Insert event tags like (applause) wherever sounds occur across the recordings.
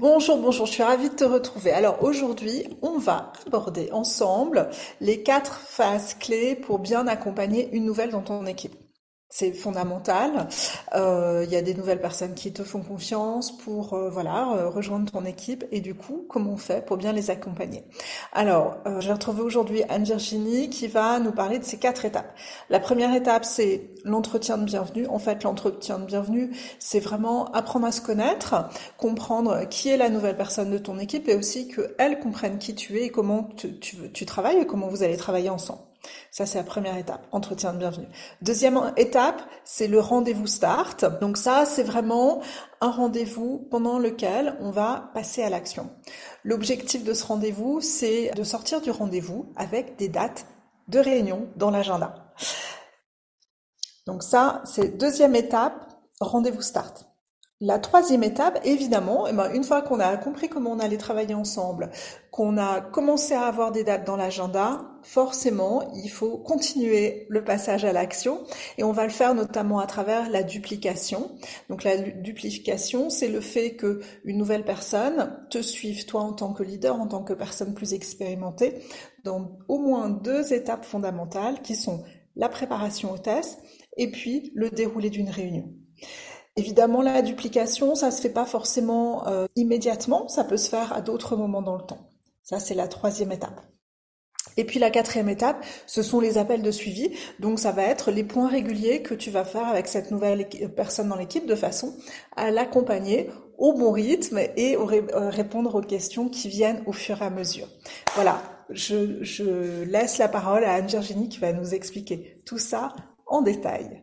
Bonjour, bonjour, je suis ravie de te retrouver. Alors aujourd'hui, on va aborder ensemble les quatre phases clés pour bien accompagner une nouvelle dans ton équipe. C'est fondamental. Euh, il y a des nouvelles personnes qui te font confiance pour euh, voilà euh, rejoindre ton équipe et du coup comment on fait pour bien les accompagner. Alors je vais retrouver aujourd'hui Anne Virginie qui va nous parler de ces quatre étapes. La première étape c'est l'entretien de bienvenue. En fait l'entretien de bienvenue c'est vraiment apprendre à se connaître, comprendre qui est la nouvelle personne de ton équipe et aussi qu'elle comprenne qui tu es et comment tu, tu travailles et comment vous allez travailler ensemble. Ça, c'est la première étape, entretien de bienvenue. Deuxième étape, c'est le rendez-vous start. Donc ça, c'est vraiment un rendez-vous pendant lequel on va passer à l'action. L'objectif de ce rendez-vous, c'est de sortir du rendez-vous avec des dates de réunion dans l'agenda. Donc ça, c'est deuxième étape, rendez-vous start. La troisième étape, évidemment, eh ben, une fois qu'on a compris comment on allait travailler ensemble, qu'on a commencé à avoir des dates dans l'agenda, forcément, il faut continuer le passage à l'action et on va le faire notamment à travers la duplication. Donc la duplication, c'est le fait que une nouvelle personne te suive toi en tant que leader, en tant que personne plus expérimentée, dans au moins deux étapes fondamentales qui sont la préparation au test et puis le déroulé d'une réunion. Évidemment, la duplication, ça se fait pas forcément euh, immédiatement, ça peut se faire à d'autres moments dans le temps. Ça, c'est la troisième étape. Et puis la quatrième étape, ce sont les appels de suivi. Donc ça va être les points réguliers que tu vas faire avec cette nouvelle personne dans l'équipe de façon à l'accompagner au bon rythme et euh, répondre aux questions qui viennent au fur et à mesure. Voilà, je, je laisse la parole à Anne-Virginie qui va nous expliquer tout ça en détail.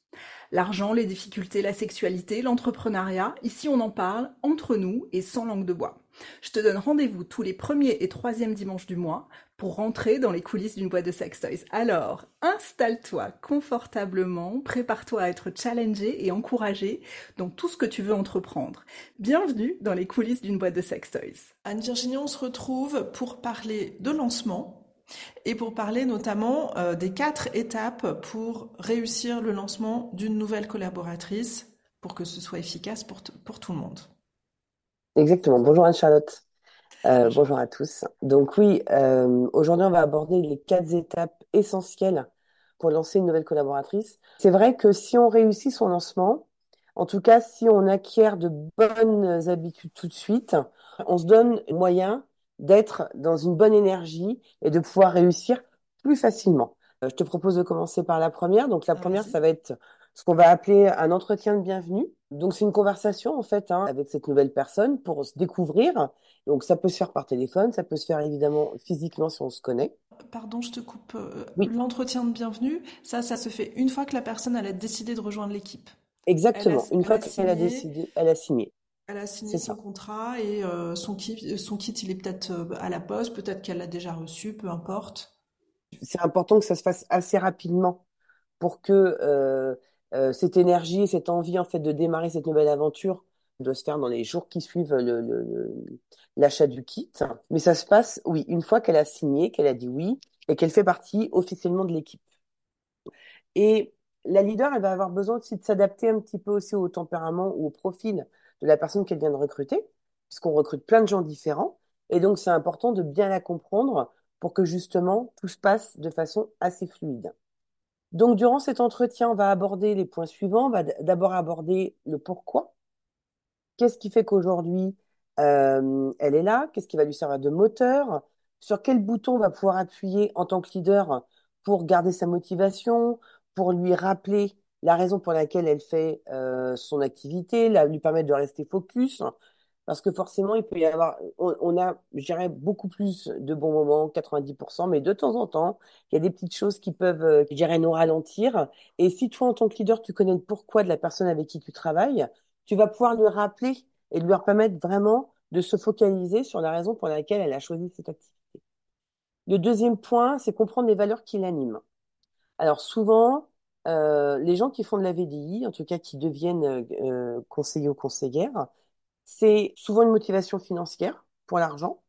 L'argent, les difficultés, la sexualité, l'entrepreneuriat, ici on en parle entre nous et sans langue de bois. Je te donne rendez-vous tous les premiers et troisièmes dimanches du mois pour rentrer dans les coulisses d'une boîte de sex toys. Alors, installe-toi confortablement, prépare-toi à être challengé et encouragé dans tout ce que tu veux entreprendre. Bienvenue dans les coulisses d'une boîte de sex toys. Anne-Virginie, on se retrouve pour parler de lancement, et pour parler notamment euh, des quatre étapes pour réussir le lancement d'une nouvelle collaboratrice pour que ce soit efficace pour, pour tout le monde. Exactement. Bonjour Anne-Charlotte. Euh, bonjour. à tous. Donc oui, euh, aujourd'hui on va aborder les quatre étapes essentielles pour lancer une nouvelle collaboratrice. C'est vrai que si on réussit son lancement, en tout cas si on acquiert de bonnes habitudes tout de suite, on se donne moyen d'être dans une bonne énergie et de pouvoir réussir plus facilement. Euh, je te propose de commencer par la première. Donc la première, ça va être ce qu'on va appeler un entretien de bienvenue. Donc c'est une conversation en fait hein, avec cette nouvelle personne pour se découvrir. Donc ça peut se faire par téléphone, ça peut se faire évidemment physiquement si on se connaît. Pardon, je te coupe. Euh, l'entretien de bienvenue, ça, ça se fait une fois que la personne elle a décidé de rejoindre l'équipe. Exactement. une fois qu'elle a décidé, elle a signé. Elle a signé son contrat et euh, son, kit, son kit, il est peut-être euh, à la poste, peut-être qu'elle l'a déjà reçu, peu importe. C'est important que ça se fasse assez rapidement pour que euh, cette énergie, cette envie en fait de démarrer cette nouvelle aventure doit se faire dans les jours qui suivent l'achat du kit. Mais ça se passe, oui, une fois qu'elle a signé, qu'elle a dit oui et qu'elle fait partie officiellement de l'équipe. Et la leader, elle va avoir besoin aussi de s'adapter un petit peu aussi au tempérament ou au profil de la personne qu'elle vient de recruter, puisqu'on recrute plein de gens différents. Et donc, c'est important de bien la comprendre pour que justement tout se passe de façon assez fluide. Donc, durant cet entretien, on va aborder les points suivants. On va d'abord aborder le pourquoi. Qu'est-ce qui fait qu'aujourd'hui, euh, elle est là? Qu'est-ce qui va lui servir de moteur? Sur quel bouton on va pouvoir appuyer en tant que leader pour garder sa motivation, pour lui rappeler la raison pour laquelle elle fait euh, son activité, la, lui permettre de rester focus. parce que forcément, il peut y avoir, on, on a, je dirais, beaucoup plus de bons moments, 90%, mais de temps en temps, il y a des petites choses qui peuvent, euh, je dirais, nous ralentir. Et si toi, en tant que leader, tu connais le pourquoi de la personne avec qui tu travailles, tu vas pouvoir lui rappeler et lui permettre vraiment de se focaliser sur la raison pour laquelle elle a choisi cette activité. Le deuxième point, c'est comprendre les valeurs qui l'animent. Alors souvent, euh, les gens qui font de la VDI, en tout cas qui deviennent euh, conseillers ou conseillères, c'est souvent une motivation financière pour l'argent.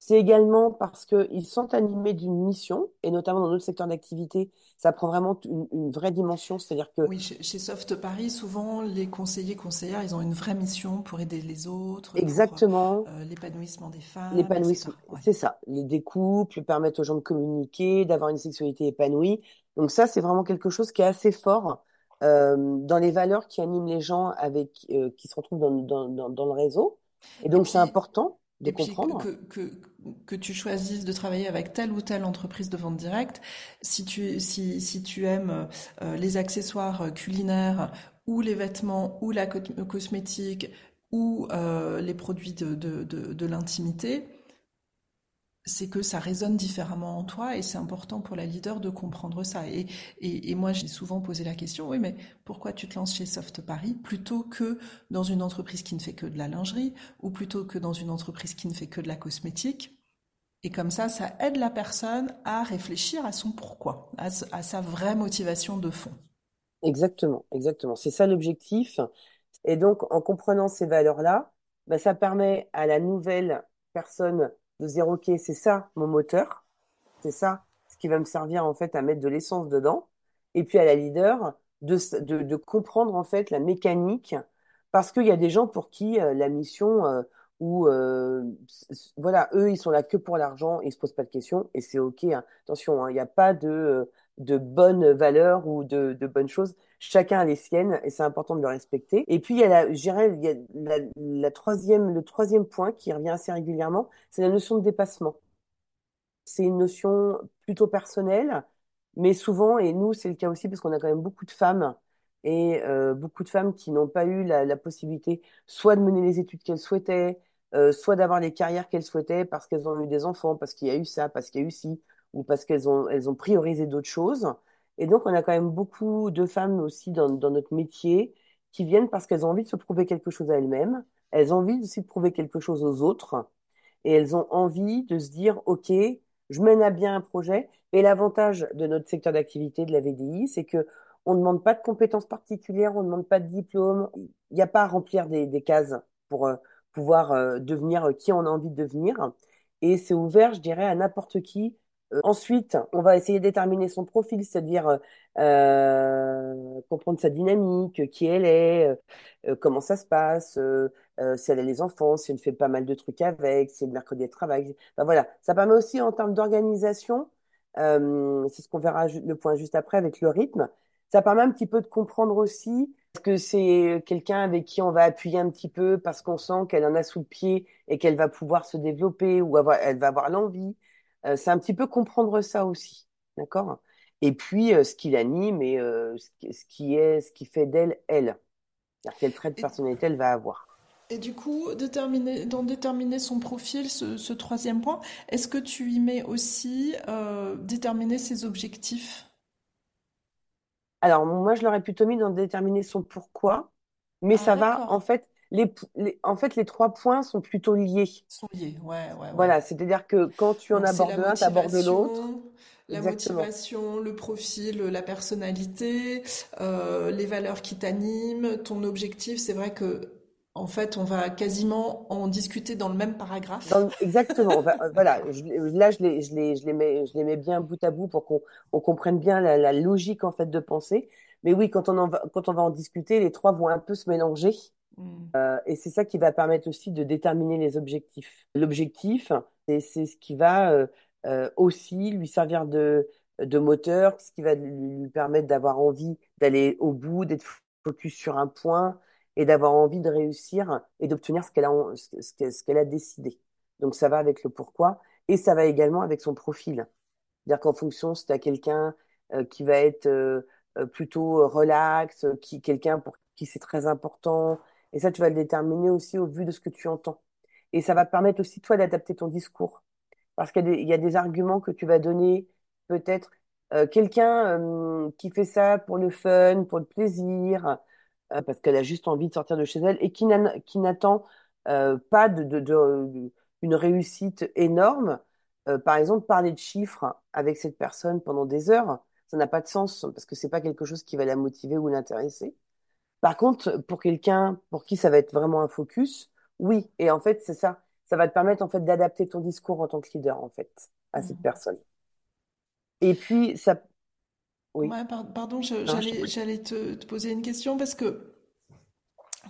C'est également parce qu'ils sont animés d'une mission, et notamment dans notre secteur d'activité, ça prend vraiment une, une vraie dimension. C'est-à-dire que Oui, chez, chez Soft Paris, souvent les conseillers conseillères, ils ont une vraie mission pour aider les autres, exactement, euh, l'épanouissement des femmes, l'épanouissement. Ouais. c'est ça. Les des couples permettent aux gens de communiquer, d'avoir une sexualité épanouie. Donc ça, c'est vraiment quelque chose qui est assez fort euh, dans les valeurs qui animent les gens avec euh, qui se retrouvent dans, dans, dans, dans le réseau. Et donc, c'est important de comprendre. que, que, que tu choisisses de travailler avec telle ou telle entreprise de vente directe, si tu, si, si tu aimes euh, les accessoires culinaires ou les vêtements ou la co- cosmétique ou les produits de, de, de, de l'intimité, c'est que ça résonne différemment en toi et c'est important pour la leader de comprendre ça. Et, moi, j'ai souvent posé la question, oui, mais pourquoi tu te lances chez Soft Paris plutôt que dans une entreprise qui ne fait que de la lingerie ou plutôt que dans une entreprise qui ne fait que de la cosmétique? Et comme ça, ça aide la personne à réfléchir à son pourquoi, à, sa vraie motivation de fond. Exactement, exactement. C'est ça l'objectif. Et donc, en comprenant ces valeurs-là, ben, ça permet à la nouvelle personne de dire, OK, c'est ça mon moteur, c'est ça ce qui va me servir en fait à mettre de l'essence dedans. Et puis à la leader de, de, comprendre en fait la mécanique, parce qu'il y a des gens pour qui euh, la mission, euh, ou euh, voilà, eux, ils sont là que pour l'argent, ils se posent pas de questions, et c'est OK. hein. Attention, hein, il n'y a pas de, de bonnes valeurs ou de, de bonnes choses. Chacun a les siennes et c'est important de le respecter. Et puis, il y a la, il y a la, la troisième, le troisième point qui revient assez régulièrement, c'est la notion de dépassement. C'est une notion plutôt personnelle, mais souvent, et nous, c'est le cas aussi parce qu'on a quand même beaucoup de femmes et euh, beaucoup de femmes qui n'ont pas eu la, la possibilité soit de mener les études qu'elles souhaitaient, euh, soit d'avoir les carrières qu'elles souhaitaient parce qu'elles ont eu des enfants, parce qu'il y a eu ça, parce qu'il y a eu ci, ou parce qu'elles ont, elles ont priorisé d'autres choses. Et donc, on a quand même beaucoup de femmes aussi dans, notre métier qui viennent parce qu'elles ont envie de se prouver quelque chose à elles-mêmes, elles ont envie aussi de prouver quelque chose aux autres et elles ont envie de se dire, OK, je mène à bien un projet. Et l'avantage de notre secteur d'activité de la VDI, c'est que on ne demande pas de compétences particulières, on ne demande pas de diplôme. Il n'y a pas à remplir des, des cases pour euh, pouvoir euh, devenir qui on a envie de devenir. Et c'est ouvert, je dirais, à n'importe qui. Euh, ensuite, on va essayer de déterminer son profil, c'est-à-dire euh, comprendre sa dynamique, qui elle est, euh, comment ça se passe, euh, euh, si elle a les enfants, si elle fait pas mal de trucs avec, si le mercredi elle travaille. Enfin, voilà, ça permet aussi en termes d'organisation, euh, c'est ce qu'on verra le point juste après avec le rythme, ça permet un petit peu de comprendre aussi est-ce que c'est quelqu'un avec qui on va appuyer un petit peu parce qu'on sent qu'elle en a sous le pied et qu'elle va pouvoir se développer ou avoir, elle va avoir l'envie. Euh, c'est un petit peu comprendre ça aussi, d'accord? Et puis euh, ce qui l'anime et euh, ce qui est, ce qui fait d'elle, elle. Quel trait de personnalité elle va avoir. et du coup, déterminer, dans déterminer son profil, ce, ce troisième point, est-ce que tu y mets aussi euh, déterminer ses objectifs? Alors, moi, je l'aurais plutôt mis dans déterminer son pourquoi, mais Ah, ça va, en fait, les, les- en fait, les trois points sont plutôt liés. Sont liés, ouais, ouais, ouais. Voilà, c'est-à-dire que quand tu en Donc abordes un, tu abordes l'autre. la Exactement. motivation, le profil, la personnalité, euh, les valeurs qui t'animent, ton objectif. C'est vrai que en fait, on va quasiment en discuter dans le même paragraphe. Dans- exactement. (laughs) Voilà, je- là, je les, je les, je les mets, je les mets bien bout à bout pour qu'on on comprenne bien la, la logique, en fait, de pensée. Mais oui, quand on en va, quand on va en discuter, les trois vont un peu se mélanger. Hmm. Et c'est ça qui va permettre aussi de déterminer les objectifs. L'objectif, c'est ce qui va euh, euh, aussi lui servir de, moteur, ce qui va lui permettre d'avoir envie d'aller au bout, d'être focus sur un point et d'avoir envie de réussir et d'obtenir ce qu'elle a, décidé. Donc ça va avec le pourquoi et ça va également avec son profil. C'est-à-dire qu'en fonction, si tu as quelqu'un euh, qui va être euh, euh, plutôt euh, relax, euh, quelqu'un pour qui c'est très important, Et ça, tu vas le déterminer aussi au vu de ce que tu entends. Et ça va permettre aussi, toi, d'adapter ton discours. Parce qu'il y a des, arguments que tu vas donner, peut-être euh, quelqu'un euh, qui fait ça pour le fun, pour le plaisir, euh, parce qu'elle a juste envie de sortir de chez elle et qui n'a- qui n'attend pas une réussite énorme. Par exemple, parler de chiffres avec cette personne pendant des heures, ça n'a pas de sens parce que c'est pas quelque chose qui va la motiver ou l'intéresser. Par contre, pour quelqu'un pour qui ça va être vraiment un focus, oui. Et en fait, c'est ça. Ça va te permettre en fait d'adapter ton discours en tant que leader en fait à cette Mhm. personne. Et puis ça, oui. Ouais, par- pardon, j'allais, te, te poser une question parce que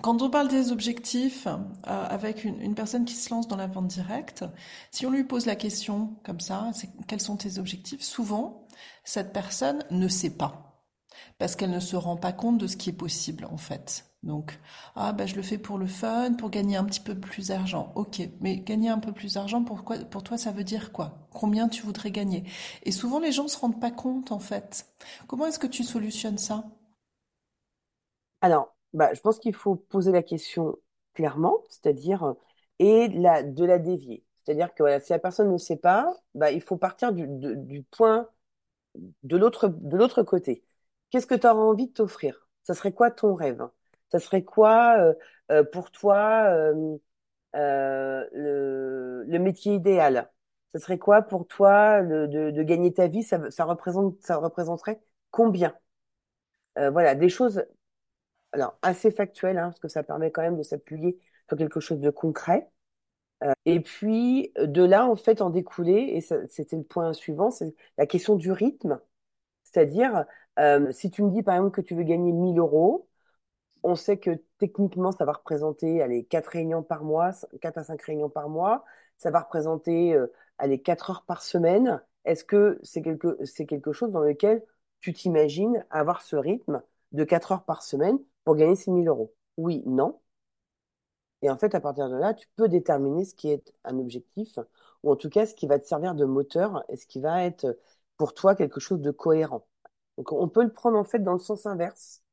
quand on parle des objectifs euh, avec une, une personne qui se lance dans la vente directe, si on lui pose la question comme ça, quels sont tes objectifs? Souvent, cette personne ne sait pas parce qu'elle ne se rend pas compte de ce qui est possible en fait. Donc, ah bah je le fais pour le fun, pour gagner un petit peu plus d'argent. Ok, mais gagner un peu plus d'argent, pourquoi, pour toi, ça veut dire quoi? Combien tu voudrais gagner? Et souvent, les gens se rendent pas compte en fait. Comment est-ce que tu solutionnes ça? Alors, bah, je pense qu'il faut poser la question clairement, c'est-à-dire, euh, et la, de la dévier. C'est-à-dire que si la personne ne sait pas, bah, il faut partir du, du point de l'autre côté. Qu'est-ce que tu auras envie de t'offrir? Ça serait quoi ton rêve? Ça serait quoi euh, euh, pour toi euh, euh, le, métier idéal? Ça serait quoi pour toi de, gagner ta vie? Ça, représente, ça représenterait combien? Euh, voilà, des choses alors assez factuelles, hein, parce que ça permet quand même de s'appuyer sur quelque chose de concret. Et puis de là, en fait, en découler, et c'était le point suivant, c'est la question du rythme. C'est-à-dire, euh, si tu me dis par exemple que tu veux gagner 1000 euros, on sait que techniquement, ça va représenter allez, 4 réunions par mois, 4 à 5 réunions par mois, ça va représenter euh, allez, 4 heures par semaine. Est-ce que c'est quelque, c'est quelque chose dans lequel tu t'imagines avoir ce rythme de 4 heures par semaine pour gagner ces 1000 euros? Oui, non. Et en fait, à partir de là, tu peux déterminer ce qui est un objectif, ou en tout cas ce qui va te servir de moteur et ce qui va être pour toi quelque chose de cohérent. Donc on peut le prendre en fait dans le sens inverse,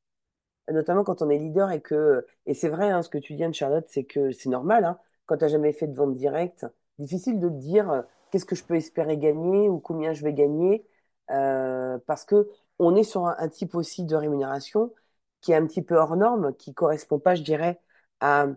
notamment quand on est leader et que, et c'est vrai, hein, ce que tu dis, Anne-Charlotte, c'est que c'est normal, hein, quand tu n'as jamais fait de vente directe, difficile de te dire euh, qu'est-ce que je peux espérer gagner ou combien je vais gagner, euh, parce que on est sur un, un type aussi de rémunération qui est un petit peu hors norme, qui correspond pas, je dirais, à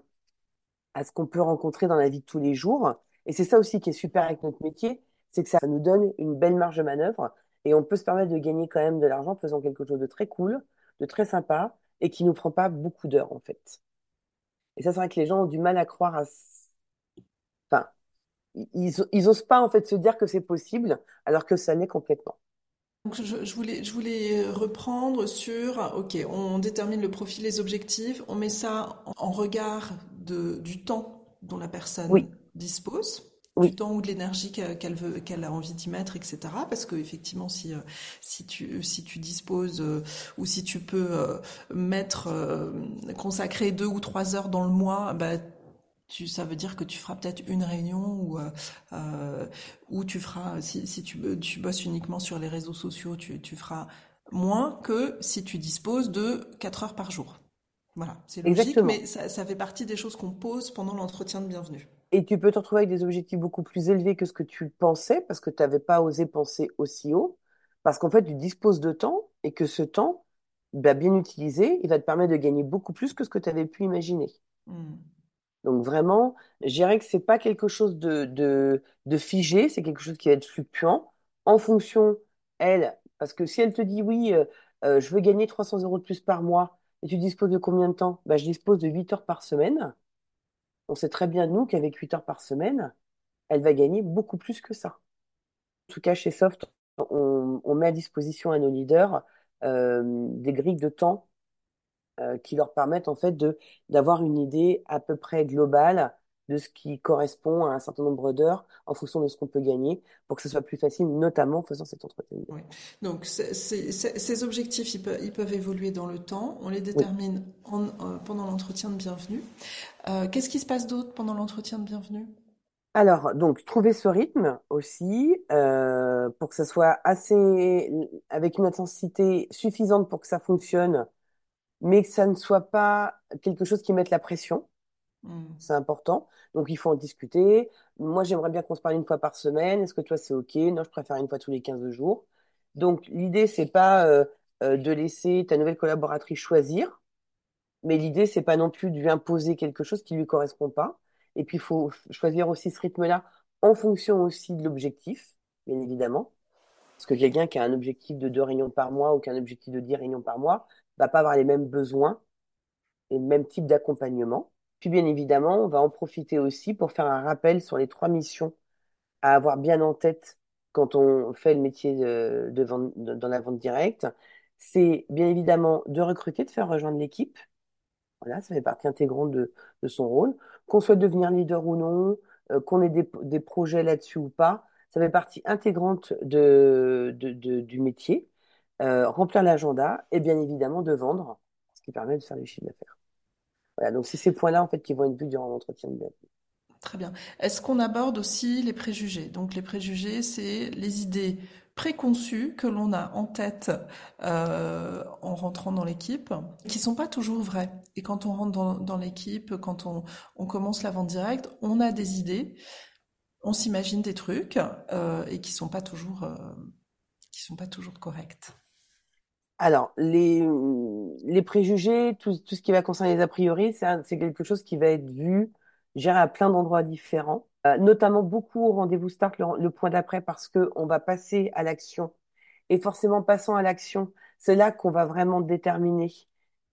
à ce qu'on peut rencontrer dans la vie de tous les jours. Et c'est ça aussi qui est super avec notre métier, c'est que ça nous donne une belle marge de manœuvre et on peut se permettre de gagner quand même de l'argent en faisant quelque chose de très cool, de très sympa et qui nous prend pas beaucoup d'heures en fait. Et ça, c'est vrai que les gens ont du mal à croire à... Enfin, ils, ils osent pas en fait se dire que c'est possible alors que ça l'est complètement. Donc je, je voulais, je voulais reprendre sur, ok, on détermine le profil, les objectifs, on met ça en en regard de, du temps dont la personne Oui, dispose, du temps ou de l'énergie qu'elle veut, qu'elle a envie d'y mettre, etc. Parce que effectivement, si, euh, si tu, si tu disposes euh, ou si tu peux euh, mettre, consacrer deux ou trois heures dans le mois, bah, tu, ça veut dire que tu feras peut-être une réunion ou euh, euh, ou tu feras si, si tu, tu bosses uniquement sur les réseaux sociaux, tu, tu feras moins que si tu disposes de 4 heures par jour. Voilà, c'est logique, exactement. mais ça, ça fait partie des choses qu'on pose pendant l'entretien de bienvenue. Et tu peux te retrouver avec des objectifs beaucoup plus élevés que ce que tu pensais parce que tu n'avais pas osé penser aussi haut. Parce qu'en fait, tu disposes de temps et que ce temps, bah, bien utilisé, il va te permettre de gagner beaucoup plus que ce que tu avais pu imaginer. Hmm. Donc vraiment, je dirais que c'est pas quelque chose de, de, de figé, c'est quelque chose qui va être fluctuant en fonction, elle, parce que si elle te dit oui, euh, euh, je veux gagner 300 euros de plus par mois, et tu disposes de combien de temps? Bah, je dispose de 8 heures par semaine. On sait très bien, nous, qu'avec 8 heures par semaine, elle va gagner beaucoup plus que ça. En tout cas, chez Soft, on, met à disposition à nos leaders euh, des grilles de temps euh, qui leur permettent en fait d'avoir une idée à peu près globale de ce qui correspond à un certain nombre d'heures en fonction de ce qu'on peut gagner pour que ce soit plus facile, notamment en faisant cet entretien. Oui. Donc c'est- c'est- c'est- ces objectifs, ils peuvent, ils peuvent évoluer dans le temps. On les Oui. détermine en- euh, pendant l'entretien de bienvenue. Euh, qu'est-ce qui se passe d'autre pendant l'entretien de bienvenue? Alors, donc, trouver ce rythme aussi euh, pour que ça soit assez, avec une intensité suffisante pour que ça fonctionne mais que ça ne soit pas quelque chose qui mette la pression. Hmm. C'est important. Donc, il faut en discuter. Moi, j'aimerais bien qu'on se parle une fois par semaine. Est-ce que toi, c'est OK? Non, je préfère une fois tous les 15 jours. Donc, l'idée, c'est pas euh, euh, de laisser ta nouvelle collaboratrice choisir, mais l'idée, c'est pas non plus de lui imposer quelque chose qui lui correspond pas. Et puis, il faut choisir aussi ce rythme-là en fonction aussi de l'objectif, bien évidemment. Parce que quelqu'un qui a un objectif de deux réunions par mois ou qui a un objectif de dix réunions par mois va pas avoir les mêmes besoins et le même type d'accompagnement. Puis bien évidemment, on va en profiter aussi pour faire un rappel sur les trois missions à avoir bien en tête quand on fait le métier de, vente, dans la vente directe. C'est bien évidemment de recruter, de faire rejoindre l'équipe. Voilà, ça fait partie intégrante de, son rôle. Qu'on souhaite devenir leader ou non, euh, qu'on ait des, projets là-dessus ou pas, ça fait partie intégrante de- du métier. Euh, remplir l'agenda et bien évidemment de vendre, ce qui permet de faire du chiffre d'affaires. Donc c'est ces points-là en fait qui vont être vus durant l'entretien de bienvenue. Très bien. Est-ce qu'on aborde aussi les préjugés? Donc les préjugés, c'est les idées préconçues que l'on a en tête euh, en rentrant dans l'équipe, qui sont pas toujours vraies. Et quand on rentre dans, l'équipe, quand on, on commence la vente directe, on a des idées, on s'imagine des trucs euh, et qui sont pas toujours euh, qui sont pas toujours corrects. Alors, les, les préjugés, tout, tout ce qui va concerner les a priori, c'est quelque chose qui va être vu, géré à plein d'endroits différents, Euh, notamment beaucoup au rendez-vous start, le, le point d'après, parce que on va passer à l'action. Et forcément, passant à l'action, c'est là qu'on va vraiment déterminer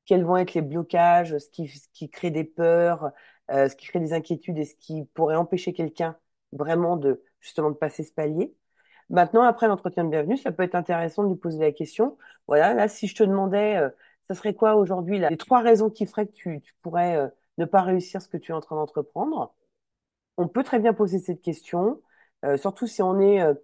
quels vont être les blocages, ce qui, ce qui crée des peurs, euh, ce qui crée des inquiétudes et ce qui pourrait empêcher quelqu'un vraiment de, justement, de passer ce palier. Maintenant, après l'entretien de bienvenue, ça peut être intéressant de lui poser la question. Voilà, là, si je te demandais, euh, ça serait quoi aujourd'hui, les trois raisons qui feraient que tu, tu pourrais euh, ne pas réussir ce que tu es en train d'entreprendre? On peut très bien poser cette question, euh, surtout si on est euh,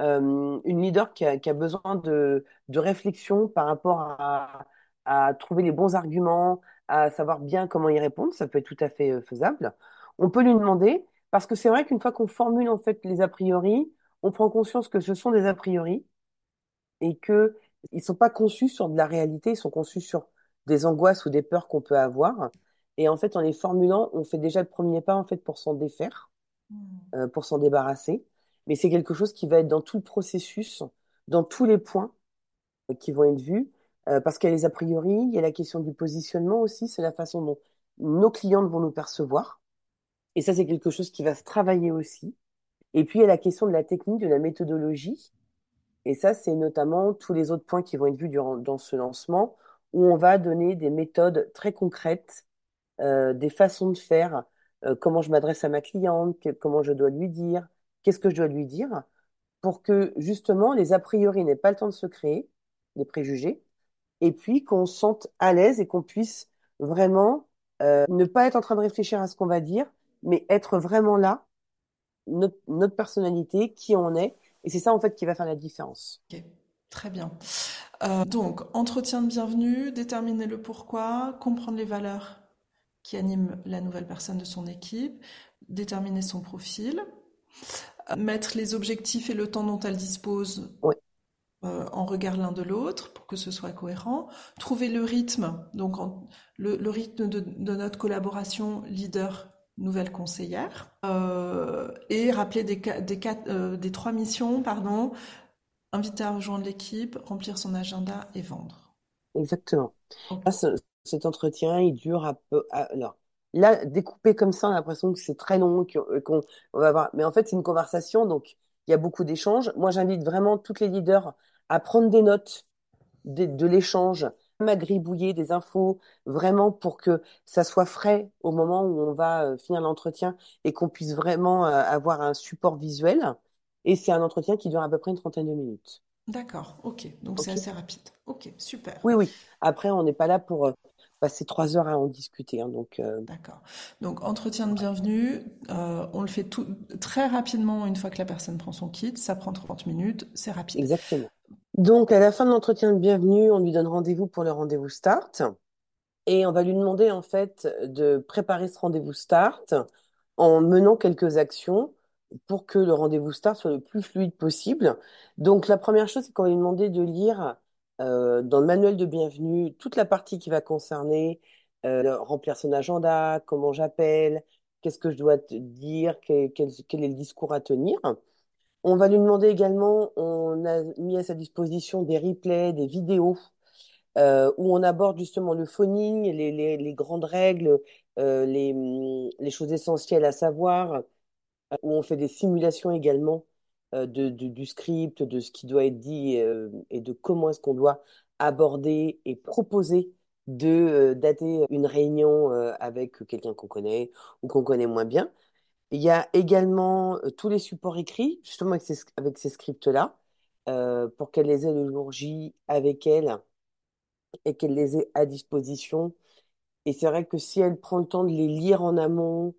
euh, une leader qui a, qui a besoin de, de réflexion par rapport à, à trouver les bons arguments, à savoir bien comment y répondre. Ça peut être tout à fait euh, faisable. On peut lui demander, parce que c'est vrai qu'une fois qu'on formule en fait les a priori, on prend conscience que ce sont des a priori et que ils sont pas conçus sur de la réalité, ils sont conçus sur des angoisses ou des peurs qu'on peut avoir. Et en fait, en les formulant, on fait déjà le premier pas en fait pour s'en défaire, Hmm. euh, pour s'en débarrasser. Mais c'est quelque chose qui va être dans tout le processus, dans tous les points euh, qui vont être vus, euh, parce qu'il y a les a priori, il y a la question du positionnement aussi, c'est la façon dont nos clients vont nous percevoir. Et ça, c'est quelque chose qui va se travailler aussi. Et puis, il y a la question de la technique, de la méthodologie. Et ça, c'est notamment tous les autres points qui vont être vus durant, dans ce lancement, où on va donner des méthodes très concrètes, euh, des façons de faire, euh, comment je m'adresse à ma cliente, comment je dois lui dire, qu'est-ce que je dois lui dire, pour que justement les a priori n'aient pas le temps de se créer, les préjugés, et puis qu'on se sente à l'aise et qu'on puisse vraiment euh, ne pas être en train de réfléchir à ce qu'on va dire, mais être vraiment là, notre, notre personnalité, qui on est, et c'est ça en fait qui va faire la différence. Ok, très bien. Euh, donc, entretien de bienvenue, déterminer le pourquoi, comprendre les valeurs qui animent la nouvelle personne de son équipe, déterminer son profil, euh, mettre les objectifs et le temps dont elle dispose Oui, euh, en regard l'un de l'autre pour que ce soit cohérent, trouver le rythme, donc en- le, le rythme de, de notre collaboration leader nouvelle conseillère, euh, et rappeler des, ca- des, quatre- euh, des trois missions, pardon, inviter à rejoindre l'équipe, remplir son agenda et vendre. exactement. Là, cet entretien, il dure à peu. à- alors, là, découpé comme ça, on a l'impression que c'est très long, euh, qu'on on va avoir. Mais en fait, c'est une conversation, donc il y a beaucoup d'échanges. Moi, j'invite vraiment toutes les leaders à prendre des notes de, de l'échange, même à gribouiller des infos, vraiment pour que ça soit frais au moment où on va euh, finir l'entretien et qu'on puisse vraiment euh, avoir un support visuel. Et c'est un entretien qui dure à peu près une trentaine de minutes. D'accord, ok, donc c'est assez rapide. Ok, super. Oui, oui. Après, on n'est pas là pour euh, passer trois heures à en discuter. hein, donc, euh, D'accord. Donc, entretien de bienvenue, euh, on le fait tout, très rapidement une fois que la personne prend son kit. Ça prend 30 minutes, c'est rapide. exactement. Donc, à la fin de l'entretien de bienvenue, on lui donne rendez-vous pour le rendez-vous start. Et on va lui demander, en fait, de préparer ce rendez-vous start en menant quelques actions pour que le rendez-vous start soit le plus fluide possible. Donc, la première chose, c'est qu'on va lui demander de lire euh, dans le manuel de bienvenue toute la partie qui va concerner euh, remplir son agenda, comment j'appelle, qu'est-ce que je dois dire, quel- quel est le discours à tenir. On va lui demander également, on a mis à sa disposition des replays, des vidéos euh, où on aborde justement le phoning, les, grandes règles, euh, les, choses essentielles à savoir, où on fait des simulations également euh, de, du script, de ce qui doit être dit euh, et de comment est-ce qu'on doit aborder et proposer de euh, dater une réunion euh, avec quelqu'un qu'on connaît ou qu'on connaît moins bien. Il y a également euh, tous les supports écrits, justement avec ces, scripts-là, euh, pour qu'elle les ait le jour J avec elle et qu'elle les ait à disposition. Et c'est vrai que si elle prend le temps de les lire en amont,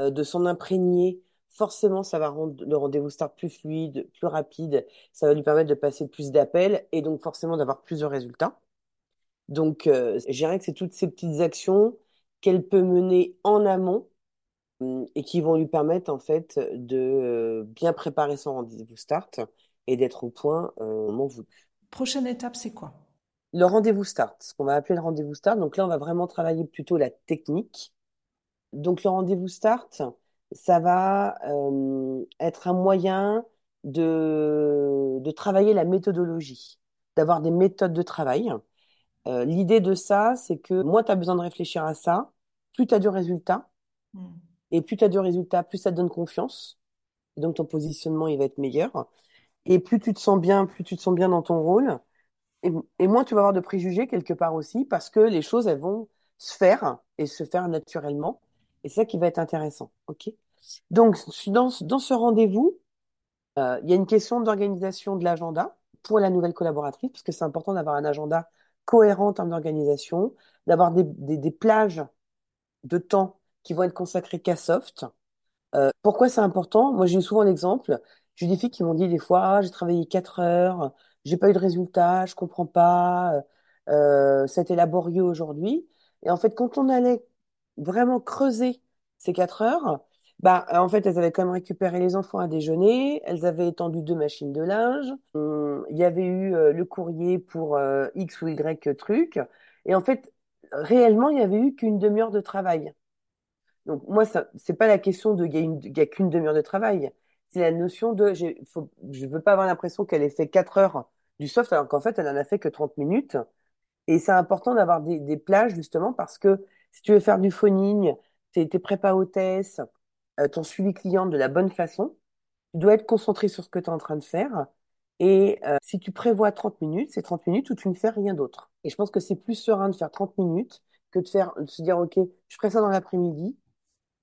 euh, de s'en imprégner, forcément, ça va rendre le rendez-vous start plus fluide, plus rapide. Ça va lui permettre de passer plus d'appels et donc forcément d'avoir plus de résultats. Donc, euh, je dirais que c'est toutes ces petites actions qu'elle peut mener en amont et qui vont lui permettre en fait de bien préparer son rendez-vous start et d'être au point au moment voulu. Prochaine étape, c'est quoi? Le rendez-vous start, ce qu'on va appeler le rendez-vous start. Donc là, on va vraiment travailler plutôt la technique. Donc le rendez-vous start, ça va euh, être un moyen de, de travailler la méthodologie, d'avoir des méthodes de travail. Euh, l'idée de ça, c'est que moins tu as besoin de réfléchir à ça, plus tu as du résultat. Hmm. Et plus tu as du résultat, plus ça te donne confiance. Donc ton positionnement, il va être meilleur. Et plus tu te sens bien, plus tu te sens bien dans ton rôle. Et, moins tu vas avoir de préjugés quelque part aussi, parce que les choses, elles vont se faire et se faire naturellement. Et c'est ça qui va être intéressant. OK? Donc, dans, dans ce rendez-vous, euh, il y a une question d'organisation de l'agenda pour la nouvelle collaboratrice, parce que c'est important d'avoir un agenda cohérent en termes d'organisation, d'avoir des, des plages de temps qui vont être consacrées qu'à soft. Euh, pourquoi c'est important? Moi, j'ai souvent l'exemple. J'ai des filles qui m'ont dit des fois, ah, j'ai travaillé quatre heures, j'ai pas eu de résultat, je comprends pas, euh, c'était laborieux aujourd'hui. Et en fait, quand on allait vraiment creuser ces quatre heures, bah, en fait, elles avaient quand même récupéré les enfants à déjeuner, elles avaient étendu deux machines de linge, hum, il y avait eu euh, le courrier pour euh, X ou Y truc. Et en fait, réellement, il n'y avait eu qu'une demi-heure de travail. Donc, moi, ça, c'est pas la question de, il y a qu'une demi-heure de travail. C'est la notion de, faut, je veux pas avoir l'impression qu'elle ait fait 4 heures du soft, alors qu'en fait, elle en a fait que 30 minutes. Et c'est important d'avoir des, des plages, justement, parce que si tu veux faire du phoning, tes, prépa hôtesses, euh, ton suivi client de la bonne façon, tu dois être concentré sur ce que tu es en train de faire. Et euh, si tu prévois 30 minutes, c'est 30 minutes où tu ne fais rien d'autre. Et je pense que c'est plus serein de faire 30 minutes que de faire, de se dire, OK, je ferai ça dans l'après-midi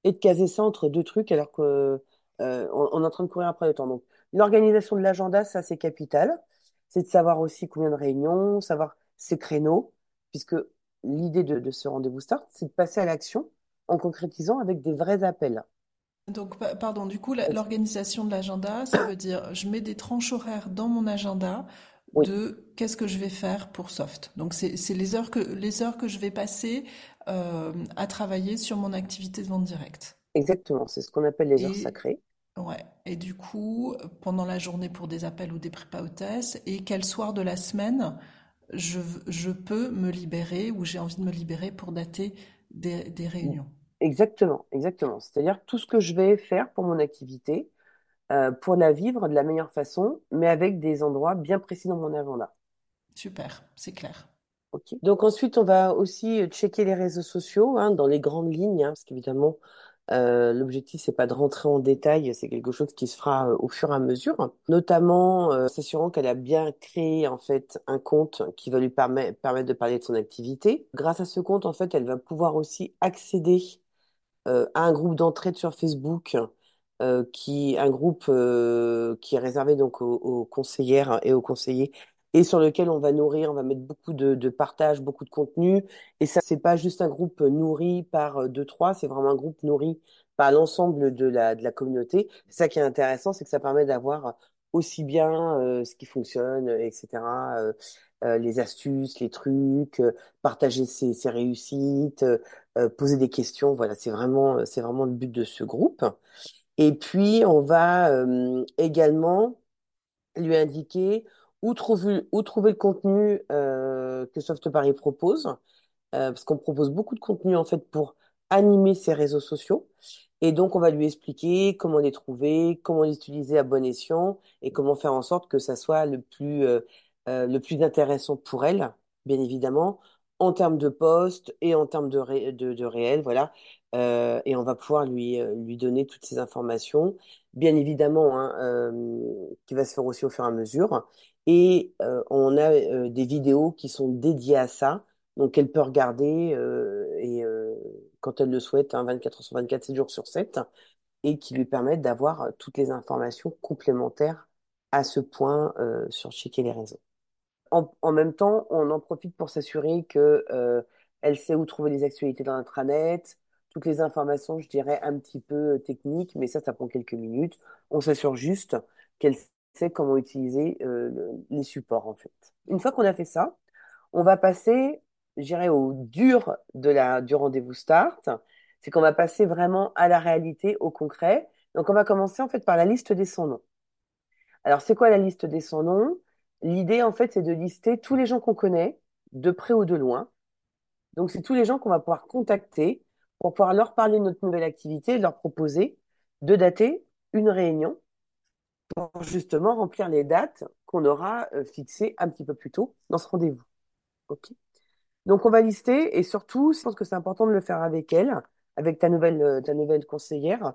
et de caser ça entre deux trucs alors que euh, on, on est en train de courir après le temps. Donc, l'organisation de l'agenda, ça, c'est capital. C'est de savoir aussi combien de réunions, savoir ses créneaux, puisque l'idée de, de ce rendez-vous start, c'est de passer à l'action en concrétisant avec des vrais appels. Donc, pa- pardon, du coup, l'organisation de l'agenda, ça veut dire je mets des tranches horaires dans mon agenda Oui, de qu'est-ce que je vais faire pour Soft. Donc, c'est les heures que, les heures que je vais passer euh, à travailler sur mon activité de vente directe. exactement. C'est ce qu'on appelle les heures sacrées. ouais, et du coup, pendant la journée pour des appels ou des prépa hôtesses, et quel soir de la semaine je, je peux me libérer ou j'ai envie de me libérer pour dater des, des réunions. Exactement, exactement. C'est-à-dire tout ce que je vais faire pour mon activité, euh, pour la vivre de la meilleure façon, mais avec des endroits bien précis dans mon agenda. Super, c'est clair. Ok. Donc ensuite, on va aussi checker les réseaux sociaux hein, dans les grandes lignes, hein, parce qu'évidemment, euh, l'objectif, c'est pas de rentrer en détail, c'est quelque chose qui se fera euh, au fur et à mesure, notamment euh, s'assurant qu'elle a bien créé en fait un compte qui va lui permet- permettre de parler de son activité. Grâce à ce compte, en fait, elle va pouvoir aussi accéder euh, à un groupe d'entraide sur Facebook, euh, qui un groupe euh, qui est réservé donc aux, aux conseillères et aux conseillers et sur lequel on va nourrir, on va mettre beaucoup de, de partage, beaucoup de contenu. Et ça, c'est pas juste un groupe nourri par euh, deux, trois, c'est vraiment un groupe nourri par l'ensemble de la, de la communauté. C'est ça qui est intéressant, c'est que ça permet d'avoir aussi bien euh, ce qui fonctionne, etc., euh, euh, les astuces, les trucs, euh, partager ses, ses réussites, euh, poser des questions. Voilà, c'est vraiment, c'est vraiment le but de ce groupe. Et puis, on va euh, également lui indiquer où trouver, où trouver le contenu euh, que Soft Paris propose, euh, parce qu'on propose beaucoup de contenu en fait pour animer ses réseaux sociaux. Et donc, on va lui expliquer comment les trouver, comment les utiliser à bon escient et comment faire en sorte que ça soit le plus, euh, euh, le plus intéressant pour elle, bien évidemment, en termes de poste et en termes de, ré- réel, voilà. Euh, et on va pouvoir lui, euh, lui donner toutes ces informations, bien évidemment, hein, euh, qui va se faire aussi au fur et à mesure. Et on a des vidéos qui sont dédiées à ça, donc elle peut regarder et quand elle le souhaite, hein, 24 heures sur 24, 7 jours sur 7, et qui lui permettent d'avoir toutes les informations complémentaires à ce point sur checker les réseaux. En, même temps, on en profite pour s'assurer que euh, elle sait où trouver les actualités dans l'intranet, toutes les informations, je dirais, un petit peu euh, techniques, mais ça, ça prend quelques minutes. On s'assure juste qu'elle sait comment utiliser euh, le- les supports, en fait. Une fois qu'on a fait ça, on va passer, je dirais, au dur de la, du rendez-vous start. C'est qu'on va passer vraiment à la réalité, au concret. Donc, on va commencer, en fait, par la liste des sans-noms. Alors, c'est quoi la liste des sans-noms? L'idée, en fait, c'est de lister tous les gens qu'on connaît, de près ou de loin. Donc, c'est tous les gens qu'on va pouvoir contacter pour pouvoir leur parler de notre nouvelle activité leur proposer de dater une réunion pour justement remplir les dates qu'on aura euh, fixées un petit peu plus tôt dans ce rendez-vous. Donc, on va lister et surtout, je pense que c'est important de le faire avec elle, avec ta nouvelle, euh, conseillère,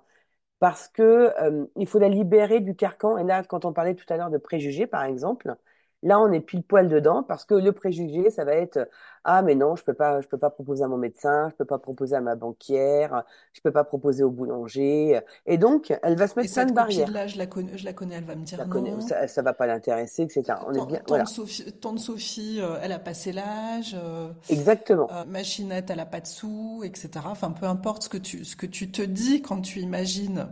parce que euh, faut la libérer du carcan. Et là, quand on parlait tout à l'heure de préjugés, par exemple, là, on est pile poil dedans parce que le préjugé, ça va être ah mais non, je peux pas, je peux pas proposer à mon médecin, je peux pas proposer à ma banquière, je peux pas proposer au boulanger. Et donc, elle va se Et mettre plein de barrières. copine-là, je la connais, je la connais, elle va me La dire connaît, non. ça, ça va pas l'intéresser, etc. On est bien, Tante voilà, Sophie, tante Sophie, euh, elle a passé l'âge. euh, exactement. euh, Machinette, elle a pas de sous, etc. Enfin, peu importe ce que tu, ce que tu te dis quand tu imagines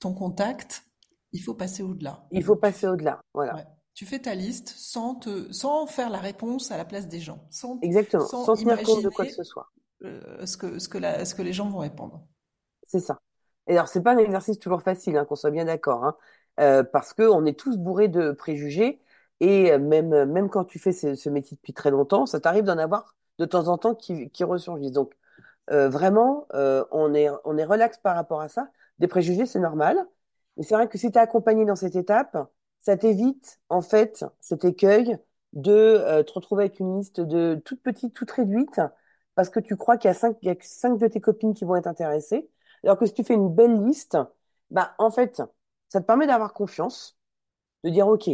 ton contact, il faut passer au-delà. Il faut passer au-delà. Voilà, ouais, tu fais ta liste sans te, sans faire la réponse à la place des gens, sans, exactement. sans Sans tenir compte de quoi que ce soit. euh, ce que, ce que la- ce que les gens vont répondre. C'est ça. Et alors, c'est pas un exercice toujours facile, hein, qu'on soit bien d'accord, hein, euh, parce que on est tous bourrés de préjugés et même même quand tu fais ce, ce métier depuis très longtemps, ça t'arrive d'en avoir de temps en temps qui, qui ressurgissent. Donc, euh, vraiment, euh, on est on est relax par rapport à ça. Des préjugés, c'est normal, mais c'est vrai que si tu es accompagné dans cette étape, ça t'évite en fait cet écueil de euh, te retrouver avec une liste de toute petite, toute réduite, parce que tu crois qu'il y a cinq, il y a que cinq de tes copines qui vont être intéressées. Alors que si tu fais une belle liste, bah, en fait, ça te permet d'avoir confiance, de dire, OK,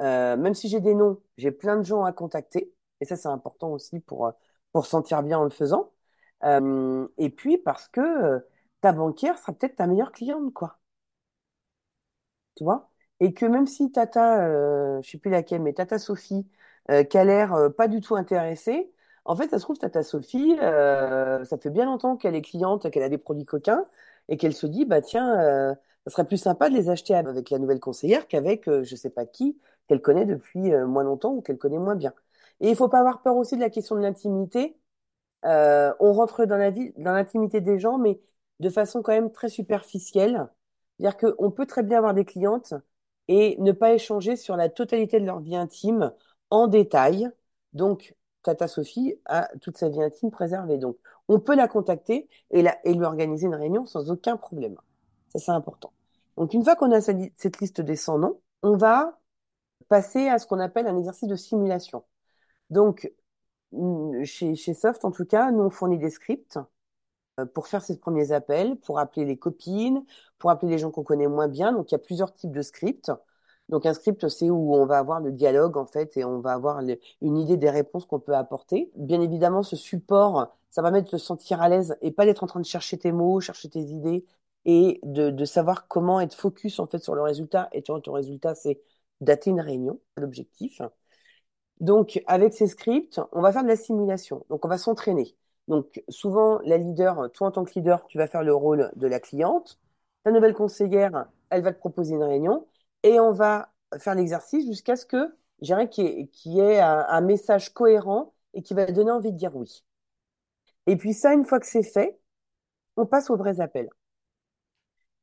euh, même si j'ai des noms, j'ai plein de gens à contacter. Et ça, c'est important aussi pour, euh, pour se sentir bien en le faisant. Euh, et puis, parce que euh, ta banquière sera peut-être ta meilleure cliente, quoi tu vois? Et que même si Tata, euh, je sais plus laquelle, mais Tata Sophie, euh, qui a l'air euh, pas du tout intéressée, en fait, ça se trouve, Tata Sophie, euh, ça fait bien longtemps qu'elle est cliente, qu'elle a des produits coquins, et qu'elle se dit, bah tiens, euh, ça serait plus sympa de les acheter avec la nouvelle conseillère qu'avec euh, je sais pas qui, qu'elle connaît depuis moins longtemps ou qu'elle connaît moins bien. Et il faut pas avoir peur aussi de la question de l'intimité. On rentre dans vie, dans l'intimité des gens, mais de façon quand même très superficielle. C'est-à-dire qu'on peut très bien avoir des clientes et ne pas échanger sur la totalité de leur vie intime en détail. Donc, Tata Sophie a toute sa vie intime préservée. Donc, on peut la contacter et, lui organiser une réunion sans aucun problème. Ça, c'est important. Donc, une fois qu'on a cette liste des 100 noms, on va passer à ce qu'on appelle un exercice de simulation. Donc, chez, Soft, en tout cas, nous, on fournit des scripts pour faire ces premiers appels, pour appeler les copines, pour appeler les gens qu'on connaît moins bien. Donc, il y a plusieurs types de scripts. Donc, un script, c'est où on va avoir le dialogue, en fait, et on va avoir une idée des réponses qu'on peut apporter. Bien évidemment, ce support, ça va mettre te sentir à l'aise et pas d'être en train de chercher tes mots, chercher tes idées et de, de savoir comment être focus, en fait, sur le résultat. Et tu ton résultat, c'est dater une réunion, l'objectif. Donc, avec ces scripts, on va faire de la simulation. Donc, on va s'entraîner. Donc, souvent, la leader, toi en tant que leader, tu vas faire le rôle de la cliente. Ta nouvelle conseillère, elle va te proposer une réunion et on va faire l'exercice jusqu'à ce que, je qu'il y ait, un, message cohérent et qui va donner envie de dire oui. Et puis ça, une fois que c'est fait, on passe aux vrais appels.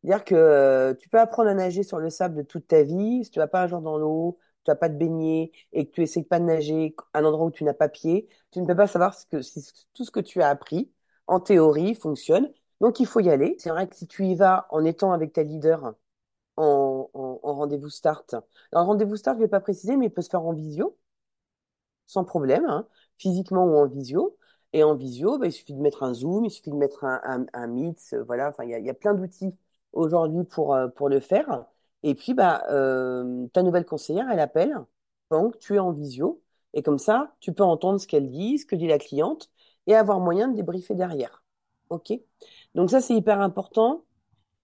C'est-à-dire que tu peux apprendre à nager sur le sable toute ta vie. Si tu vas pas un jour dans l'eau, tu n'as pas de baigner et que tu essaies pas de nager à un endroit où tu n'as pas pied, tu ne peux pas savoir ce que, si tout ce que tu as appris, en théorie, fonctionne. Donc, il faut y aller. C'est vrai que si tu y vas en étant avec ta leader en, rendez-vous start, un rendez-vous start, je ne vais pas préciser, mais il peut se faire en visio, sans problème, hein, physiquement ou en visio. Et en visio, bah, il suffit de mettre un Zoom, il suffit de mettre un, un, Meet, voilà. Enfin, il y a, y a, plein d'outils aujourd'hui pour, euh, pour le faire. Et puis, bah, euh, ta nouvelle conseillère, elle appelle donc tu es en visio. Et comme ça, tu peux entendre ce qu'elle dit, ce que dit la cliente, et avoir moyen de débriefer derrière. OK? Donc ça, c'est hyper important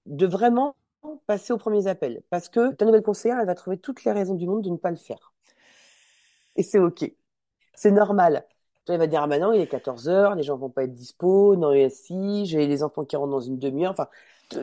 de vraiment passer aux premiers appels. Parce que ta nouvelle conseillère, elle va trouver toutes les raisons du monde de ne pas le faire. Et c'est OK. C'est normal. Elle va dire, ah bah il est 14 heures, les gens vont pas être dispo, non, si, j'ai les enfants qui rentrent dans une demi-heure. Enfin,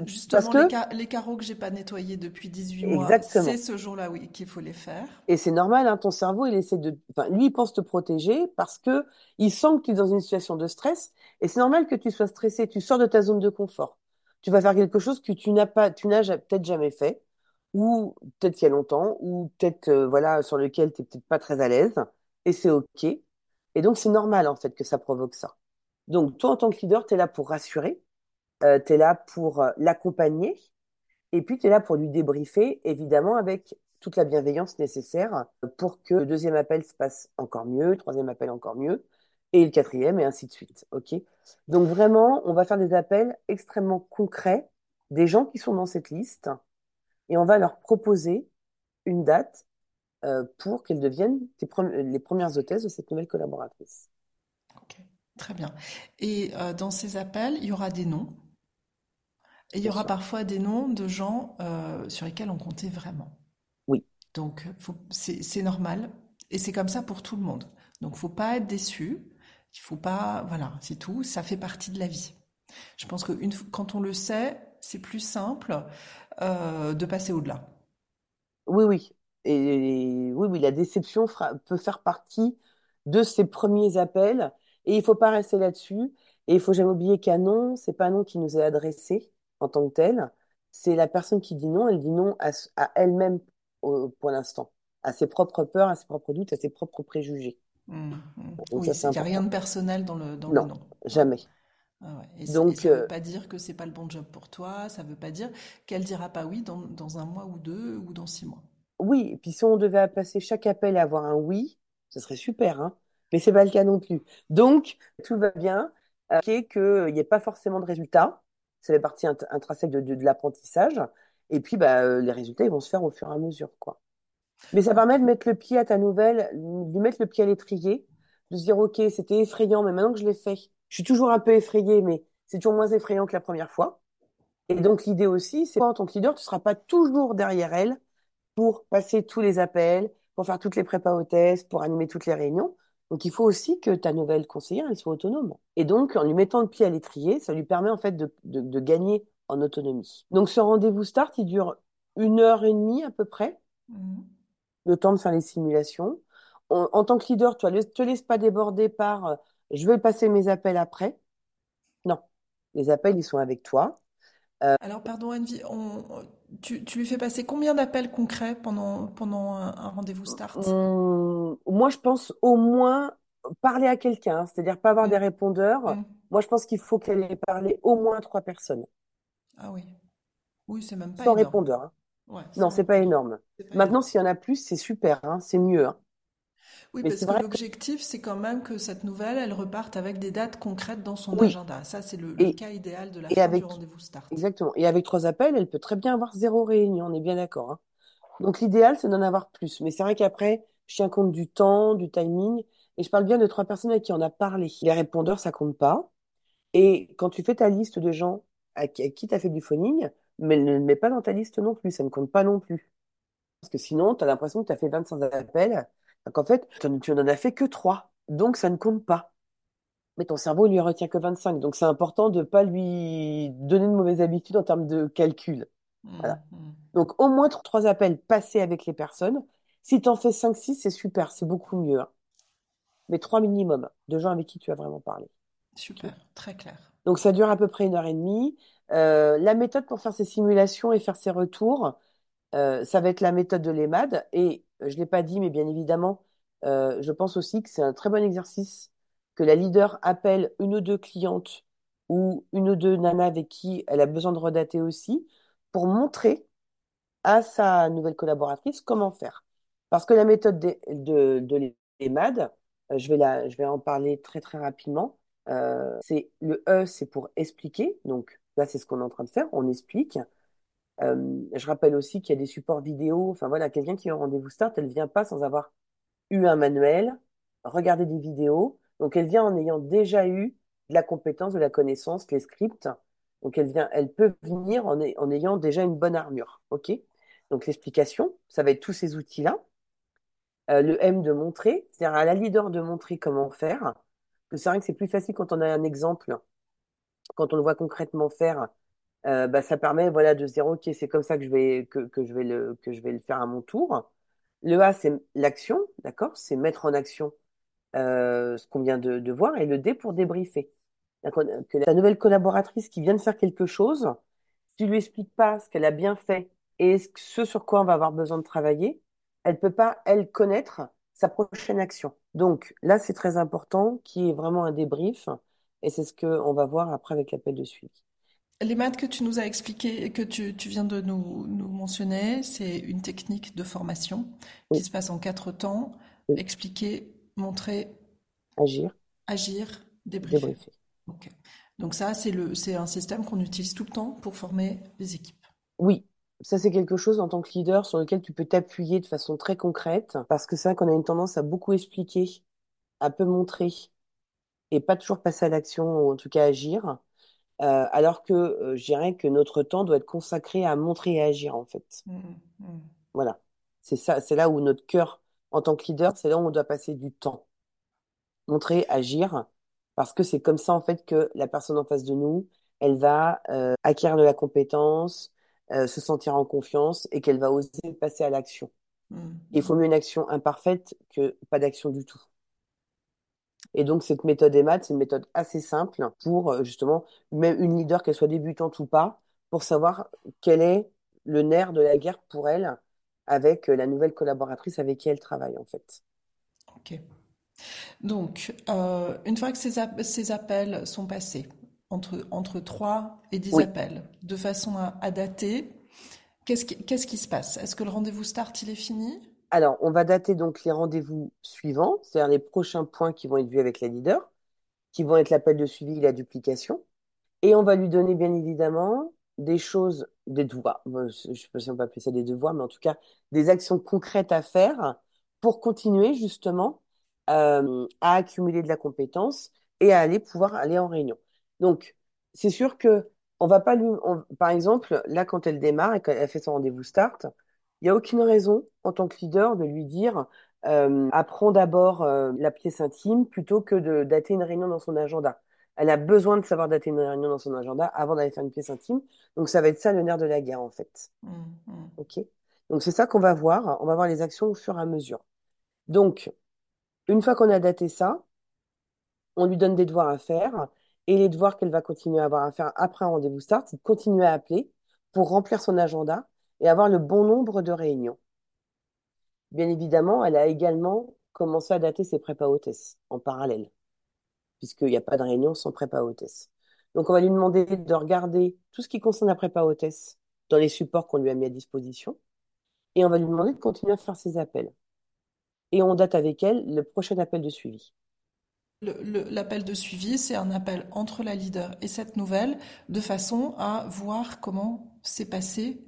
Justement, Parce que... les, carreaux que j'ai pas nettoyés depuis 18 mois, c'est ce jour-là, oui, qu'il faut les faire. Et c'est normal, hein, ton cerveau, il essaie de, enfin, lui, il pense te protéger parce que il sent que tu es dans une situation de stress. Et c'est normal que tu sois stressé. Tu sors de ta zone de confort. Tu vas faire quelque chose que tu n'as pas, tu n'as peut-être jamais fait, ou peut-être il y a longtemps, ou peut-être, euh, voilà, sur lequel tu n'es peut-être pas très à l'aise. Et c'est OK. Et donc, c'est normal, en fait, que ça provoque ça. Donc, toi, en tant que leader, tu es là pour rassurer euh, tu es là pour euh, l'accompagner et puis tu es là pour lui débriefer, évidemment, avec toute la bienveillance nécessaire pour que le deuxième appel se passe encore mieux, le troisième appel encore mieux, et le quatrième, et ainsi de suite. OK? Donc vraiment, on va faire des appels extrêmement concrets des gens qui sont dans cette liste, et on va leur proposer une date euh, pour qu'elles deviennent les premières hôtesses de cette nouvelle collaboratrice. Ok, très bien. Et dans ces appels, il y aura des noms et il y aura parfois des noms de gens euh, sur lesquels on comptait vraiment. Oui. Donc c'est normal et c'est comme ça pour tout le monde. Donc faut pas être déçu. Il faut pas, voilà, c'est tout. Ça fait partie de la vie. Je pense que une, quand on le sait, c'est plus simple euh, de passer au-delà. Oui, oui. Et oui, oui, la déception peut faire partie de ces premiers appels. Et il faut pas rester là-dessus. Et il faut jamais oublier qu'un nom, c'est pas un nom qui nous est adressé en tant que telle, c'est la personne qui dit non, elle dit non à, elle-même pour l'instant, à ses propres peurs, à ses propres doutes, à ses propres préjugés. Mmh, mmh. oui, il n'y a rien de personnel dans le, dans non, le non. Jamais. Ah Donc, ça ne veut euh, pas dire que c'est pas le bon job pour toi, ça ne veut pas dire qu'elle dira pas oui dans, dans, un mois ou deux ou dans six mois. Oui, et puis si on devait passer chaque appel et avoir un oui, ce serait super, hein mais c'est pas le cas non plus. Donc, tout va bien, euh, qu'il n'y ait pas forcément de résultat, ça fait partie intrinsèque de, de, l'apprentissage. Et puis, bah, euh, les résultats, ils vont se faire au fur et à mesure, quoi. Mais ça permet de mettre le pied à ta nouvelle, de mettre le pied à l'étrier, de se dire, OK, c'était effrayant, mais maintenant que je l'ai fait, je suis toujours un peu effrayée, mais c'est toujours moins effrayant que la première fois. Et donc, l'idée aussi, c'est en tant que leader, tu ne seras pas toujours derrière elle pour passer tous les appels, pour faire toutes les prépas hôtesses, pour animer toutes les réunions. Donc, il faut aussi que ta nouvelle conseillère, elle soit autonome. Et donc, en lui mettant le pied à l'étrier, ça lui permet en fait de, de, gagner en autonomie. Donc, ce rendez-vous start, il dure une heure et demie à peu près, mmh. le temps de faire les simulations. en tant que leader, tu ne te laisses pas déborder par euh, je vais passer mes appels après. Non, les appels, ils sont avec toi. Alors, pardon, Anne, tu, lui fais passer combien d'appels concrets pendant, pendant un, rendez-vous start? Hum, Moi, je pense au moins parler à quelqu'un, hein, c'est-à-dire pas avoir mmh. des répondeurs. Mmh. Moi, je pense qu'il faut qu'elle ait parlé au moins à trois personnes. Ah oui. Oui, c'est même pas Sans répondeur. Hein. non, c'est pas énorme. Maintenant, s'il y en a plus, c'est super, hein, c'est mieux. Oui, parce que l'objectif, c'est quand même que cette nouvelle, elle reparte avec des dates concrètes dans son agenda. Ça, c'est le, cas idéal de la fin du rendez-vous start. Exactement. Et avec trois appels, elle peut très bien avoir zéro réunion, on est bien d'accord. Hein. Donc l'idéal, c'est d'en avoir plus. Mais c'est vrai qu'après, je tiens compte du temps, du timing, et je parle bien de trois personnes à qui on a parlé. Les répondeurs, ça compte pas. Et quand tu fais ta liste de gens à qui tu as fait du phoning, mais ne le mets pas dans ta liste non plus, ça ne compte pas non plus. Parce que sinon, tu as l'impression que tu as fait 25 appels donc en fait, tu n'en as fait que 3, donc ça ne compte pas. Mais ton cerveau, il lui retient que 25, donc c'est important de ne pas lui donner de mauvaises habitudes en termes de calcul. Mmh, mmh. Donc au moins trois appels passés avec les personnes. Si tu en fais 5-6, c'est super, c'est beaucoup mieux. Hein. Mais trois minimum de gens avec qui tu as vraiment parlé. Super, très clair. Donc ça dure à peu près une heure et demie. Euh, la méthode pour faire ces simulations et faire ces retours, euh, ça va être la méthode de l'EMAD. Et je l'ai pas dit, mais bien évidemment, euh, je pense aussi que c'est un très bon exercice que la leader appelle une ou deux clientes ou une ou deux nanas avec qui elle a besoin de redater aussi pour montrer à sa nouvelle collaboratrice comment faire. Parce que la méthode de, de, l'EMAD, euh, je vais, je vais en parler très très rapidement. Euh, c'est le E, c'est pour expliquer. Donc là, c'est ce qu'on est en train de faire. On explique. Euh, je rappelle aussi qu'il y a des supports vidéo. Enfin voilà, quelqu'un qui a un rendez-vous start, elle vient pas sans avoir eu un manuel, regarder des vidéos. Donc elle vient en ayant déjà eu de la compétence, de la connaissance, les scripts. Donc elle vient, elle peut venir en, en ayant déjà une bonne armure. Ok? Donc l'explication, ça va être tous ces outils-là. Euh, le M de montrer, c'est-à-dire à la leader de montrer comment faire. C'est vrai que c'est plus facile quand on a un exemple, quand on le voit concrètement faire. Euh, bah, ça permet voilà de se dire ok c'est comme ça que je vais que, que je vais le que je vais le faire à mon tour. Le A c'est l'action, d'accord, c'est mettre en action euh, ce qu'on vient de, de, voir et le D pour débriefer. La nouvelle collaboratrice qui vient de faire quelque chose, si tu lui expliques pas ce qu'elle a bien fait et ce sur quoi on va avoir besoin de travailler, elle peut pas, elle, connaître sa prochaine action. Donc là, c'est très important, qui est vraiment un débrief, et c'est ce qu'on va voir après avec l'appel de suivi. Les maths que tu nous as expliqué, que tu, viens de nous, mentionner, c'est une technique de formation qui se passe en quatre temps. Expliquer, montrer, agir, agir, débriefer. Donc ça, c'est un système qu'on utilise tout le temps pour former les équipes. Oui, ça, c'est quelque chose en tant que leader sur lequel tu peux t'appuyer de façon très concrète, parce que c'est vrai qu'on a une tendance à beaucoup expliquer, à peu montrer, et pas toujours passer à l'action, ou en tout cas agir, euh, alors que euh, je dirais que notre temps doit être consacré à montrer et agir, en fait. Mmh, mmh. Voilà. C'est ça, c'est là où notre cœur, en tant que leader, c'est là où on doit passer du temps. Montrer, agir, parce que c'est comme ça, en fait, que la personne en face de nous, elle va euh, acquérir de la compétence, se sentir en confiance et qu'elle va oser passer à l'action. Mmh. Il faut mieux une action imparfaite que pas d'action du tout. Et donc, cette méthode EMAT, c'est une méthode assez simple pour euh, justement, même une leader, qu'elle soit débutante ou pas, pour savoir quel est le nerf de la guerre pour elle avec euh, la nouvelle collaboratrice avec qui elle travaille, en fait. Ok. Donc, une fois que ces, ces appels sont passés, entre, entre 3 et 10 appels, de façon à, dater. Qu'est-ce qui, qu'est-ce qui se passe? Est-ce que le rendez-vous start, il est fini? Alors, on va dater donc les rendez-vous suivants, c'est-à-dire les prochains points qui vont être vus avec la leader, qui vont être l'appel de suivi et la duplication. Et on va lui donner, bien évidemment, des choses, des devoirs. je ne sais pas si on peut appeler ça des devoirs, mais en tout cas, des actions concrètes à faire pour continuer justement euh, à accumuler de la compétence et à aller pouvoir aller en réunion. Donc, c'est sûr que on va pas lui, par exemple, là, quand elle démarre et qu'elle fait son rendez-vous start, il n'y a aucune raison, en tant que leader, de lui dire euh, apprends d'abord euh, la pièce intime plutôt que de dater une réunion dans son agenda. Elle a besoin de savoir dater une réunion dans son agenda avant d'aller faire une pièce intime. Donc, ça va être ça le nerf de la guerre, en fait. Mmh, mmh. OK? Donc, c'est ça qu'on va voir. On va voir les actions au fur et à mesure. Donc, une fois qu'on a daté ça, on lui donne des devoirs à faire et les devoirs qu'elle va continuer à avoir à faire après un rendez-vous start, c'est de continuer à appeler pour remplir son agenda et avoir le bon nombre de réunions. Bien évidemment, elle a également commencé à dater ses prépa hôtesses en parallèle, puisqu'il n'y a pas de réunion sans prépa hôtesse. Donc, on va lui demander de regarder tout ce qui concerne la prépa hôtesse dans les supports qu'on lui a mis à disposition, et on va lui demander de continuer à faire ses appels. Et on date avec elle le prochain appel de suivi. L'appel de suivi, c'est un appel entre la leader et cette nouvelle, de façon à voir comment s'est passé,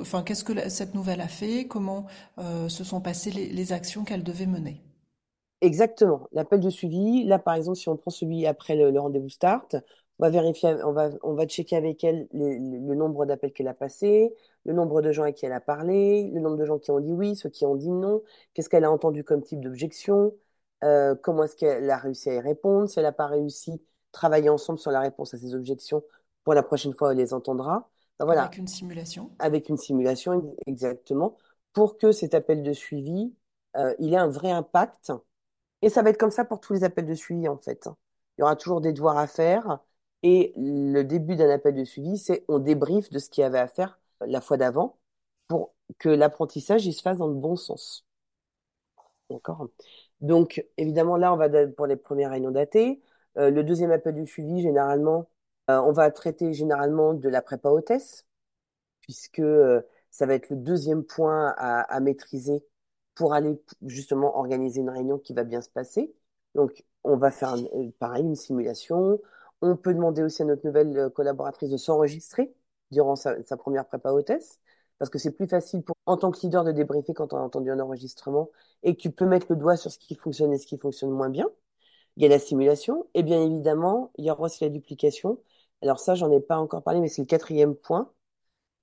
enfin qu'est-ce que cette nouvelle a fait, comment euh, se sont passées les, actions qu'elle devait mener? Exactement. L'appel de suivi, là par exemple, si on prend celui après le, rendez-vous start, on va vérifier, on va, on va checker avec elle le nombre d'appels qu'elle a passé, le nombre de gens à qui elle a parlé, le nombre de gens qui ont dit oui, ceux qui ont dit non, qu'est-ce qu'elle a entendu comme type d'objection, euh, comment est-ce qu'elle a réussi à y répondre, si elle n'a pas réussi, travailler ensemble sur la réponse à ces objections. Pour la prochaine fois, elle les entendra. Voilà. Avec une simulation. Avec une simulation, exactement, pour que cet appel de suivi, euh, il ait un vrai impact. Et ça va être comme ça pour tous les appels de suivi, en fait. Il y aura toujours des devoirs à faire. Et le début d'un appel de suivi, c'est on débriefe de ce qu'il y avait à faire la fois d'avant pour que l'apprentissage il se fasse dans le bon sens. D'accord? Donc, évidemment, là, on va pour les premières réunions datées. Euh, le deuxième appel du suivi, généralement, euh, on va traiter généralement de la prépa hôtesse, puisque euh, ça va être le deuxième point à, maîtriser pour aller justement organiser une réunion qui va bien se passer. Donc, on va faire euh, pareil, une simulation. On peut demander aussi à notre nouvelle euh, collaboratrice de s'enregistrer durant sa, sa première prépa hôtesse, parce que c'est plus facile pour, en tant que leader de débriefer quand on a entendu un enregistrement et que tu peux mettre le doigt sur ce qui fonctionne et ce qui fonctionne moins bien. Il y a la simulation et bien évidemment, il y aura aussi la duplication. Alors ça, j'en ai pas encore parlé, mais c'est le quatrième point.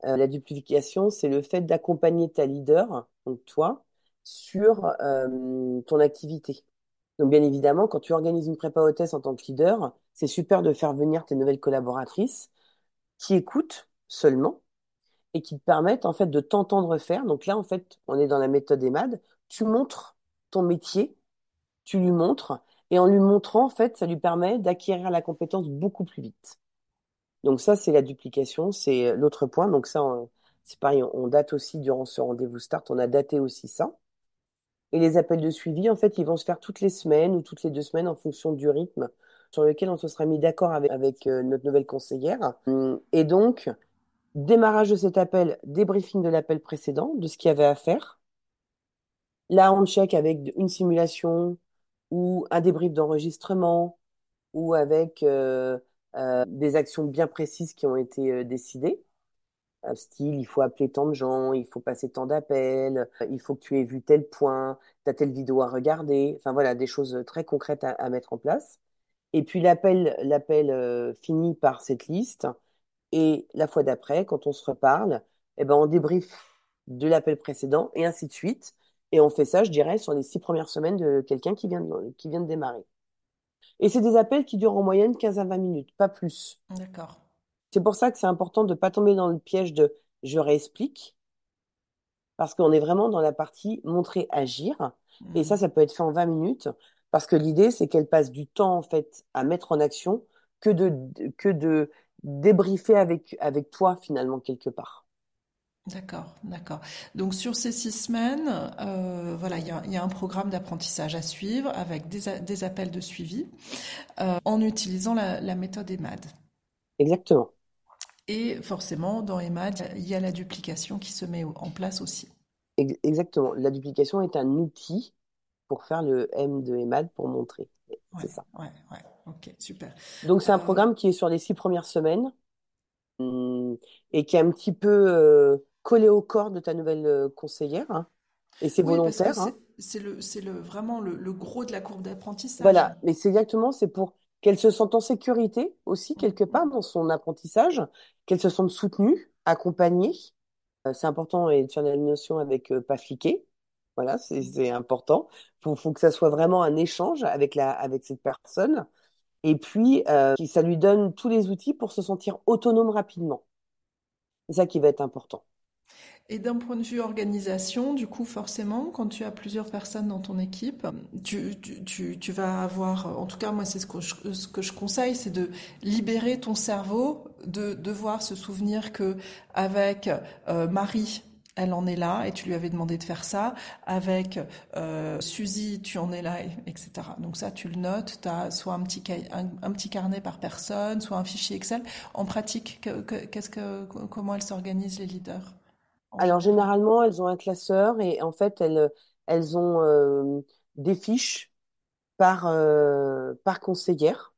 Euh, la duplication, c'est le fait d'accompagner ta leader, donc toi, sur euh, ton activité. Donc bien évidemment, quand tu organises une prépa hôtesse en tant que leader, c'est super de faire venir tes nouvelles collaboratrices qui écoutent seulement et qui te permettent en fait de t'entendre faire. Donc là, en fait, on est dans la méthode EMAD. Tu montres ton métier, tu lui montres, et en lui montrant, en fait, ça lui permet d'acquérir la compétence beaucoup plus vite. Donc ça, c'est la duplication, c'est l'autre point. Donc ça, c'est pareil, on date aussi durant ce rendez-vous start, on a daté aussi ça. Et les appels de suivi, en fait, ils vont se faire toutes les semaines ou toutes les deux semaines en fonction du rythme sur lequel on se sera mis d'accord avec, avec euh, notre nouvelle conseillère. Hum, Et donc, démarrage de cet appel, débriefing de l'appel précédent, de ce qu'il y avait à faire. Là, on check avec une simulation ou un débrief d'enregistrement ou avec euh, euh, des actions bien précises qui ont été euh, décidées. Euh, style, il faut appeler tant de gens, il faut passer tant d'appels, euh, il faut que tu aies vu tel point, tu as telle vidéo à regarder. Enfin voilà, des choses très concrètes à, à mettre en place. Et puis l'appel, l'appel finit par cette liste. Et la fois d'après, quand on se reparle, eh ben, on débriefe de l'appel précédent et ainsi de suite. Et on fait ça, je dirais, sur les six premières semaines de quelqu'un qui vient de, qui vient de démarrer. Et c'est des appels qui durent en moyenne 15 à 20 minutes, pas plus. D'accord. C'est pour ça que c'est important de ne pas tomber dans le piège de je réexplique, parce qu'on est vraiment dans la partie montrer, agir. Et ça, Mhm. ça peut être fait en 20 minutes, parce que l'idée, c'est qu'elle passe du temps, en fait, à mettre en action que de, que de débriefer avec, avec toi, finalement, quelque part. D'accord, d'accord. Donc sur ces six semaines, euh, voilà, il y a, il y a un programme d'apprentissage à suivre avec des, a- des appels de suivi euh, en utilisant la, la méthode EMAD. Exactement. Et forcément, dans EMAD, il y a la duplication qui se met en place aussi. Ex- Exactement. La duplication est un outil pour faire le M de EMAD pour montrer. Ouais, C'est ça. ouais, ouais. Ok, super. Donc, c'est un Euh, programme qui est sur les six premières semaines hum, et qui est un petit peu collé au corps de ta nouvelle euh, conseillère. hein. Et c'est oui, volontaire. c'est hein. c'est le, vraiment le, le gros de la courbe d'apprentissage. Voilà. Mais c'est exactement, c'est pour qu'elle se sente en sécurité aussi, quelque part, dans son apprentissage, qu'elle se sente soutenue, accompagnée. Euh, c'est important et de faire la notion avec euh, pas fliquer. Voilà, c'est important. Faut, faut que ça soit vraiment un échange avec la, avec cette personne. Et puis, euh, ça lui donne tous les outils pour se sentir autonome rapidement. C'est ça qui va être important. Et d'un point de vue organisation, du coup, forcément, quand tu as plusieurs personnes dans ton équipe, tu, tu, tu, vas avoir, en tout cas, moi, c'est ce que je, ce que je conseille, c'est de libérer ton cerveau, de devoir se souvenir que avec euh, Marie, elle en est là et tu lui avais demandé de faire ça. Avec euh, Suzy, tu en es là, et- etc. Donc ça, tu le notes. Tu as soit un petit, un, un petit carnet par personne, soit un fichier Excel. En pratique, que- que- qu'est-ce que, comment elles s'organisent les leaders? Alors, général? généralement, elles ont un classeur et en fait, elles, elles ont euh, des fiches par, euh, par conseillère.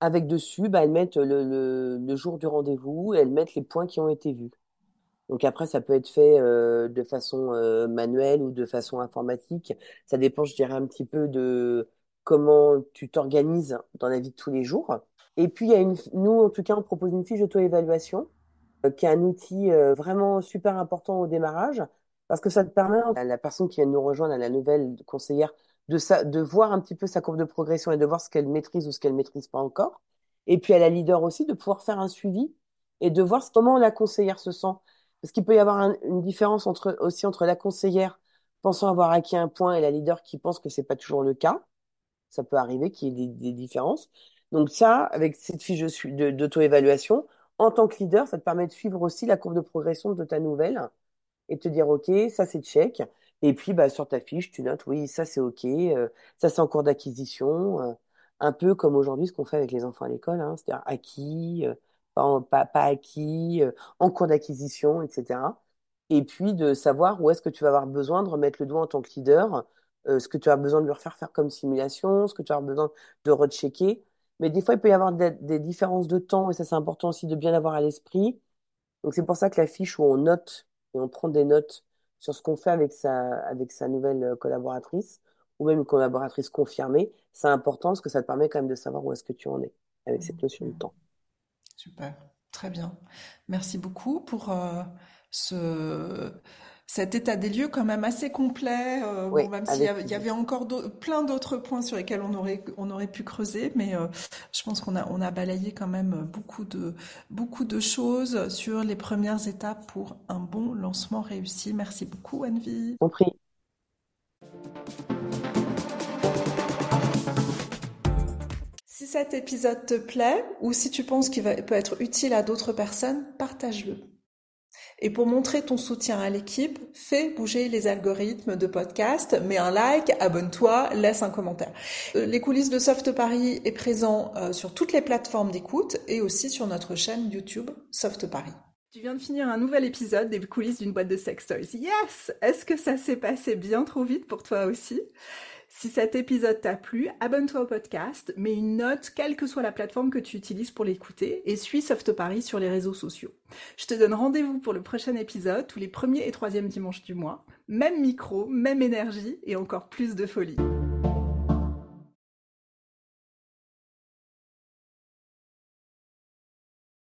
Avec dessus, bah, elles mettent le, le, le jour du rendez-vous et elles mettent les points qui ont été vus. Donc après, ça peut être fait euh, de façon euh, manuelle ou de façon informatique. Ça dépend, je dirais, un petit peu de comment tu t'organises dans la vie de tous les jours. Et puis, il y a une, nous, en tout cas, on propose une fiche d'auto-évaluation qui est un outil euh, vraiment super important au démarrage parce que ça te permet à la personne qui vient de nous rejoindre, à la nouvelle conseillère, de, sa, de voir un petit peu sa courbe de progression et de voir ce qu'elle maîtrise ou ce qu'elle maîtrise pas encore. Et puis à la leader aussi de pouvoir faire un suivi et de voir comment la conseillère se sent. Parce qu'il peut y avoir un- une différence entre, aussi entre la conseillère pensant avoir acquis un point et la leader qui pense que c'est pas toujours le cas. Ça peut arriver qu'il y ait des, des différences. Donc ça, avec cette fiche d'auto-évaluation, en tant que leader, ça te permet de suivre aussi la courbe de progression de ta nouvelle et te dire, OK, ça c'est check. Et puis, bah, sur ta fiche, tu notes, oui, ça c'est OK, euh, ça c'est en cours d'acquisition, euh, un peu comme aujourd'hui ce qu'on fait avec les enfants à l'école, hein, c'est-à-dire acquis, euh, pas, pas, acquis, en cours d'acquisition, etc. Et puis de savoir où est-ce que tu vas avoir besoin de remettre le doigt en tant que leader, ce que tu as besoin de lui refaire faire comme simulation, ce que tu as besoin de rechecker. Mais des fois, il peut y avoir des, des différences de temps, et ça c'est important aussi de bien l'avoir à l'esprit. Donc c'est pour ça que la fiche où on note et on prend des notes sur ce qu'on fait avec sa, avec sa nouvelle euh, collaboratrice ou même une collaboratrice confirmée, c'est important parce que ça te permet quand même de savoir où est-ce que tu en es avec cette notion de temps. Super, très bien. Merci beaucoup pour euh, ce, cet état des lieux quand même assez complet. euh, Oui, bon, même s'il y avait, y encore plein d'autres points sur lesquels on aurait, on aurait pu creuser, mais euh, je pense qu'on a, on a balayé quand même beaucoup de, beaucoup de choses sur les premières étapes pour un bon lancement réussi. Merci beaucoup, Anne-Vie. Compris. Si cet épisode te plaît ou si tu penses qu'il peut être utile à d'autres personnes, partage-le. Et pour montrer ton soutien à l'équipe, fais bouger les algorithmes de podcast, mets un like, abonne-toi, laisse un commentaire. Euh, Les coulisses de Soft Paris est présent euh, sur toutes les plateformes d'écoute et aussi sur notre chaîne YouTube Soft Paris. Tu viens de finir un nouvel épisode des coulisses d'une boîte de sextoys. Yes! Est-ce que ça s'est passé bien trop vite pour toi aussi? Si cet épisode t'a plu, abonne-toi au podcast, mets une note, quelle que soit la plateforme que tu utilises pour l'écouter, et suis Soft Paris sur les réseaux sociaux. Je te donne rendez-vous pour le prochain épisode, tous les premiers et troisièmes dimanches du mois. Même micro, même énergie et encore plus de folie.